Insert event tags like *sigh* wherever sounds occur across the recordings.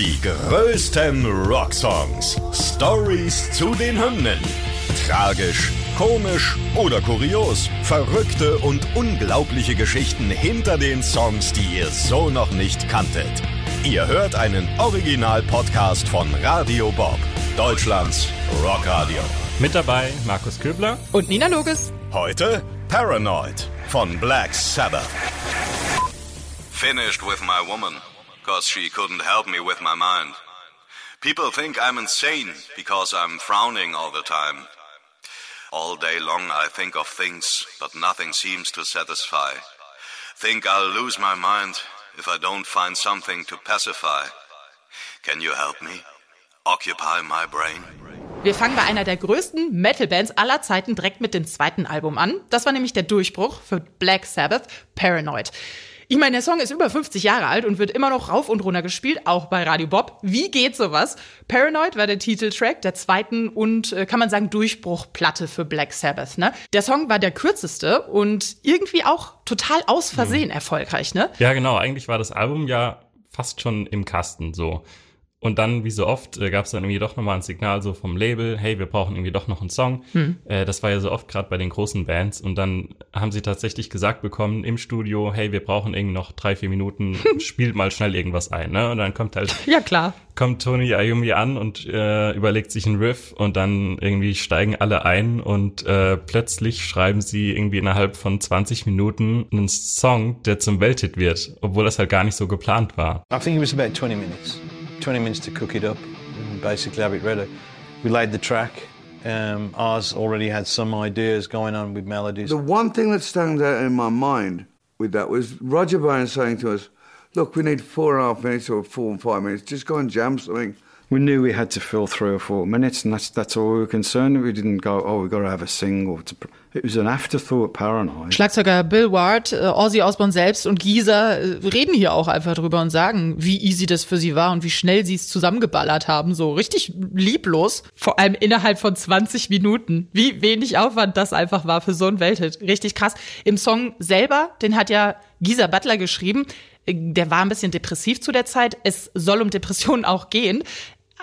Die größten Rocksongs. Stories zu den Hymnen. Tragisch, komisch oder kurios. Verrückte und unglaubliche Geschichten hinter den Songs, die ihr so noch nicht kanntet. Ihr hört einen Original-Podcast von Radio Bob, Deutschlands Rockradio. Mit dabei Markus Köbler und Nina Loges. Heute Paranoid von Black Sabbath. Finished with my woman. Because she couldn't help me with my mind. People think I'm insane because I'm frowning all the time. All day long I think of things, but nothing seems to satisfy. Think I'll lose my mind if I don't find something to pacify. Can you help me? Occupy my brain. Wir fangen bei einer der größten Metal-Bands aller Zeiten direkt mit dem zweiten Album an. Das war nämlich der Durchbruch für Black Sabbath, Paranoid. Ich meine, der Song ist über 50 Jahre alt und wird immer noch rauf und runter gespielt, auch bei Radio Bob. Wie geht sowas? Paranoid war der Titeltrack der zweiten und äh, kann man sagen Durchbruchplatte für Black Sabbath. Ne? Der Song war der kürzeste und irgendwie auch total aus Versehen mhm. erfolgreich. Ne? Ja, genau. Eigentlich war das Album ja fast schon im Kasten so. Und dann, wie so oft, äh, gab es dann irgendwie doch nochmal ein Signal so vom Label, hey, wir brauchen irgendwie doch noch einen Song. Hm. Äh, das war ja so oft gerade bei den großen Bands. Und dann haben sie tatsächlich gesagt bekommen im Studio, hey, wir brauchen irgendwie noch drei, vier Minuten, *laughs* spielt mal schnell irgendwas ein. Ne? Und dann kommt halt, ja klar, kommt Tony Ayumi an und äh, überlegt sich einen Riff und dann irgendwie steigen alle ein und äh, plötzlich schreiben sie irgendwie innerhalb von 20 Minuten einen Song, der zum Welthit wird, obwohl das halt gar nicht so geplant war. I think it was about 20 minutes. 20 minutes to cook it up and basically have it ready. We laid the track. Um, ours already had some ideas going on with melodies. The one thing that stands out in my mind with that was Roger Byrne saying to us, look, we need four and a half minutes or four and five minutes. Just go and jam something. We knew we had to fill three or four minutes, and that's that's all we were concerned. We didn't go, oh, we've got to have a single. It was an afterthought paranoid. Schlagzeuger Bill Ward, äh, Ozzy Osbourne selbst und Geezer äh, reden hier auch einfach drüber und sagen, wie easy das für sie war und wie schnell sie es zusammengeballert haben. So richtig lieblos. Vor allem innerhalb von 20 Minuten. Wie wenig Aufwand das einfach war für so ein Welthit. Richtig krass. Im Song selber, den hat ja Geezer Butler geschrieben der war ein bisschen depressiv zu der Zeit. Es soll um Depressionen auch gehen.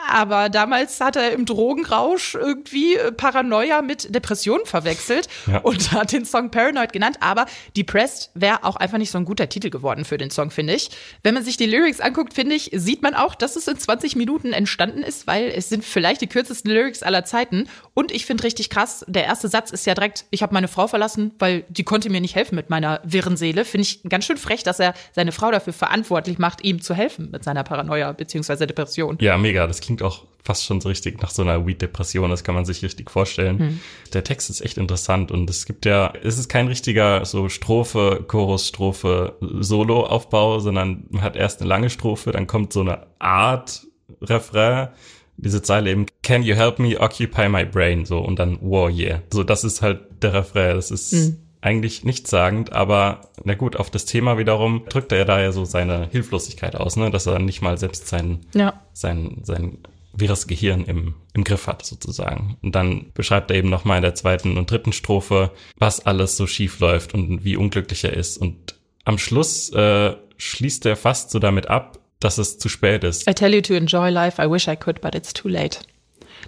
Aber damals hat er im Drogenrausch irgendwie äh, Paranoia mit Depression verwechselt ja. und *laughs* hat den Song Paranoid genannt. Aber Depressed wäre auch einfach nicht so ein guter Titel geworden für den Song, finde ich. Wenn man sich die Lyrics anguckt, finde ich, sieht man auch, dass es in 20 Minuten entstanden ist, weil es sind vielleicht die kürzesten Lyrics aller Zeiten. Und ich finde richtig krass, der erste Satz ist ja direkt, ich habe meine Frau verlassen, weil die konnte mir nicht helfen mit meiner wirren Seele. Finde ich ganz schön frech, dass er seine Frau dafür verantwortlich macht, ihm zu helfen mit seiner Paranoia bzw. Depression. Ja, mega. Das klingt auch fast schon so richtig nach so einer Weed-Depression, das kann man sich richtig vorstellen. Hm. Der Text ist echt interessant und es gibt ja, es ist kein richtiger so Strophe, Chorus, Strophe, Solo-Aufbau, sondern man hat erst eine lange Strophe, dann kommt so eine Art Refrain, diese Zeile eben, can you help me occupy my brain, so, und dann, wow, yeah. So, das ist halt der Refrain, das ist, hm eigentlich nichtssagend, aber na gut, auf das Thema wiederum drückt er da ja so seine Hilflosigkeit aus, ne, dass er nicht mal selbst sein, ja. sein, sein wirres Gehirn im, im Griff hat, sozusagen. Und dann beschreibt er eben nochmal in der zweiten und dritten Strophe, was alles so schief läuft und wie unglücklich er ist. Und am Schluss äh, schließt er fast so damit ab, dass es zu spät ist. I tell you to enjoy life, I wish I could, but it's too late.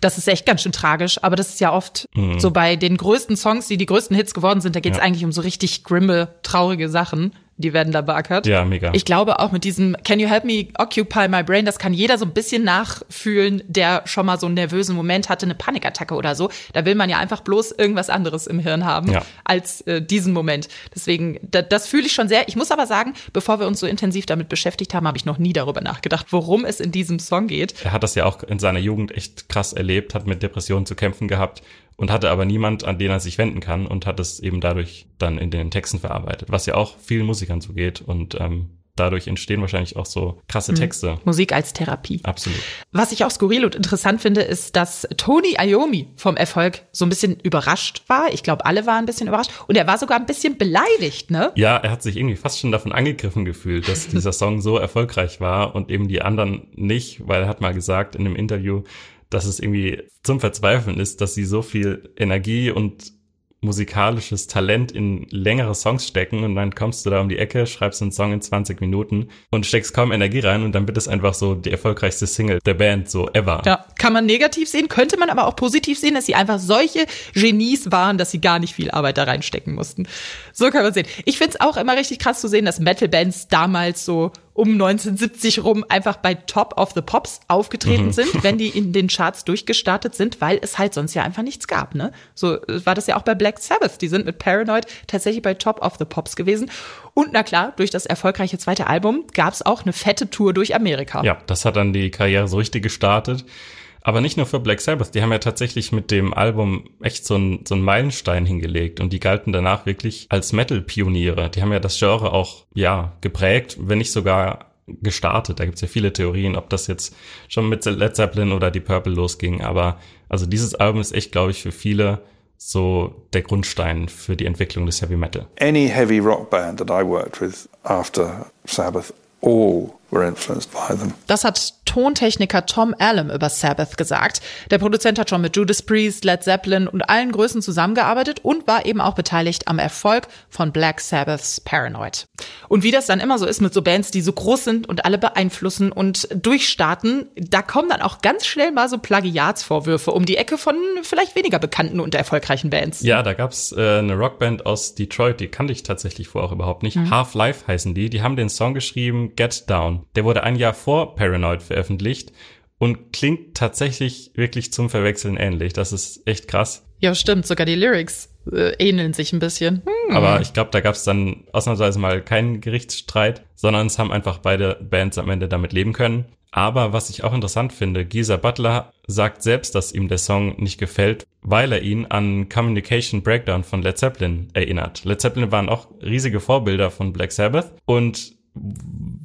Das ist echt ganz schön tragisch, aber das ist ja oft mhm. so bei den größten Songs, die die größten Hits geworden sind, da geht es ja. eigentlich um so richtig grimme, traurige Sachen die werden da beackert. Ja, mega. Ich glaube auch mit diesem Can you help me occupy my brain, das kann jeder so ein bisschen nachfühlen, der schon mal so einen nervösen Moment hatte, eine Panikattacke oder so. Da will man ja einfach bloß irgendwas anderes im Hirn haben ja. als äh, diesen Moment. Deswegen, da, das fühle ich schon sehr. Ich muss aber sagen, bevor wir uns so intensiv damit beschäftigt haben, habe ich noch nie darüber nachgedacht, worum es in diesem Song geht. Er hat das ja auch in seiner Jugend echt krass erlebt, hat mit Depressionen zu kämpfen gehabt und hatte aber niemand, an den er sich wenden kann und hat es eben dadurch dann in den Texten verarbeitet, was ja auch vielen Musikern so geht und ähm, dadurch entstehen wahrscheinlich auch so krasse mhm. Texte. Musik als Therapie. Absolut. Was ich auch skurril und interessant finde, ist, dass Tony Iommi vom Erfolg so ein bisschen überrascht war. Ich glaube, alle waren ein bisschen überrascht. Und er war sogar ein bisschen beleidigt, ne? Ja, er hat sich irgendwie fast schon davon angegriffen gefühlt, dass dieser *laughs* Song so erfolgreich war und eben die anderen nicht, weil er hat mal gesagt in einem Interview, dass es irgendwie zum Verzweifeln ist, dass sie so viel Energie und musikalisches Talent in längere Songs stecken und dann kommst du da um die Ecke, schreibst einen Song in 20 Minuten und steckst kaum Energie rein und dann wird es einfach so die erfolgreichste Single der Band, so ever. Ja, kann man negativ sehen, könnte man aber auch positiv sehen, dass sie einfach solche Genies waren, dass sie gar nicht viel Arbeit da reinstecken mussten. So kann man sehen. Ich finde es auch immer richtig krass zu sehen, dass Metal-Bands damals so um 1970 rum einfach bei Top of the Pops aufgetreten mhm. sind, wenn die *laughs* in den Charts durchgestartet sind, weil es halt sonst ja einfach nichts gab, ne? So war das ja auch bei Black Sabbath. Die sind mit Paranoid tatsächlich bei Top of the Pops gewesen. Und na klar, durch das erfolgreiche zweite Album gab es auch eine fette Tour durch Amerika. Ja, das hat dann die Karriere so richtig gestartet. Aber nicht nur für Black Sabbath, die haben ja tatsächlich mit dem Album echt so einen so einen Meilenstein hingelegt und die galten danach wirklich als Metal-Pioniere. Die haben ja das Genre auch, ja, geprägt, wenn nicht sogar gestartet. Da gibt's ja viele Theorien, ob das jetzt schon mit Led Zeppelin oder die Purple losging. Aber also dieses Album ist echt, glaube ich, für viele so der Grundstein für die Entwicklung des Heavy Metal. Any heavy rock band that I worked with after Sabbath all were influenced by them. Das hat Tontechniker Tom Allen über Sabbath gesagt. Der Produzent hat schon mit Judas Priest, Led Zeppelin und allen Größen zusammengearbeitet und war eben auch beteiligt am Erfolg von Black Sabbaths Paranoid. Und wie das dann immer so ist mit so Bands, die so groß sind und alle beeinflussen und durchstarten, da kommen dann auch ganz schnell mal so Plagiatsvorwürfe um die Ecke von vielleicht weniger bekannten und erfolgreichen Bands. Ja, da gab's äh, eine Rockband aus Detroit, die kannte ich tatsächlich vorher auch überhaupt nicht. Mhm. Half-Life heißen die. Die haben den Song geschrieben Get Down. Der wurde ein Jahr vor Paranoid veröffentlicht und klingt tatsächlich wirklich zum Verwechseln ähnlich. Das ist echt krass. Ja, stimmt. Sogar die Lyrics äh, ähneln sich ein bisschen. Hm. Aber ich glaube, da gab es dann ausnahmsweise mal keinen Gerichtsstreit, sondern es haben einfach beide Bands am Ende damit leben können. Aber was ich auch interessant finde, Geezer Butler sagt selbst, dass ihm der Song nicht gefällt, weil er ihn an Communication Breakdown von Led Zeppelin erinnert. Led Zeppelin waren auch riesige Vorbilder von Black Sabbath und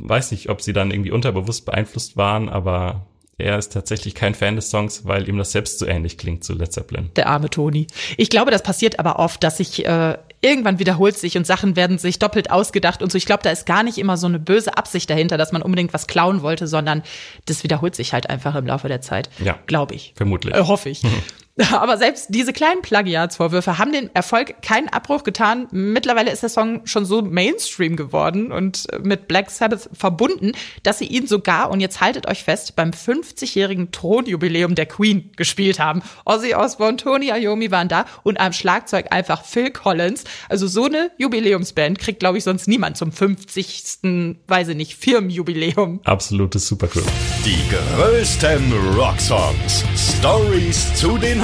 weiß nicht, ob sie dann irgendwie unterbewusst beeinflusst waren, aber er ist tatsächlich kein Fan des Songs, weil ihm das selbst so ähnlich klingt zu Led Zeppelin. Der arme Toni. Ich glaube, das passiert aber oft, dass sich äh, irgendwann wiederholt sich und Sachen werden sich doppelt ausgedacht und so. Ich glaube, da ist gar nicht immer so eine böse Absicht dahinter, dass man unbedingt was klauen wollte, sondern das wiederholt sich halt einfach im Laufe der Zeit. Ja. Glaube ich. Vermutlich. Äh, hoffe ich. *laughs* *laughs* Aber selbst diese kleinen Plagiatsvorwürfe haben den Erfolg keinen Abbruch getan. Mittlerweile ist der Song schon so Mainstream geworden und mit Black Sabbath verbunden, dass sie ihn sogar, und jetzt haltet euch fest, beim 50-jährigen Thronjubiläum der Queen gespielt haben. Ozzy Osbourne, Tony Iommi waren da und am Schlagzeug einfach Phil Collins. Also so eine Jubiläumsband kriegt, glaube ich, sonst niemand zum 50. weiß ich nicht, Firmenjubiläum. Absolutes Supergroup. Die größten Rocksongs. Stories zu den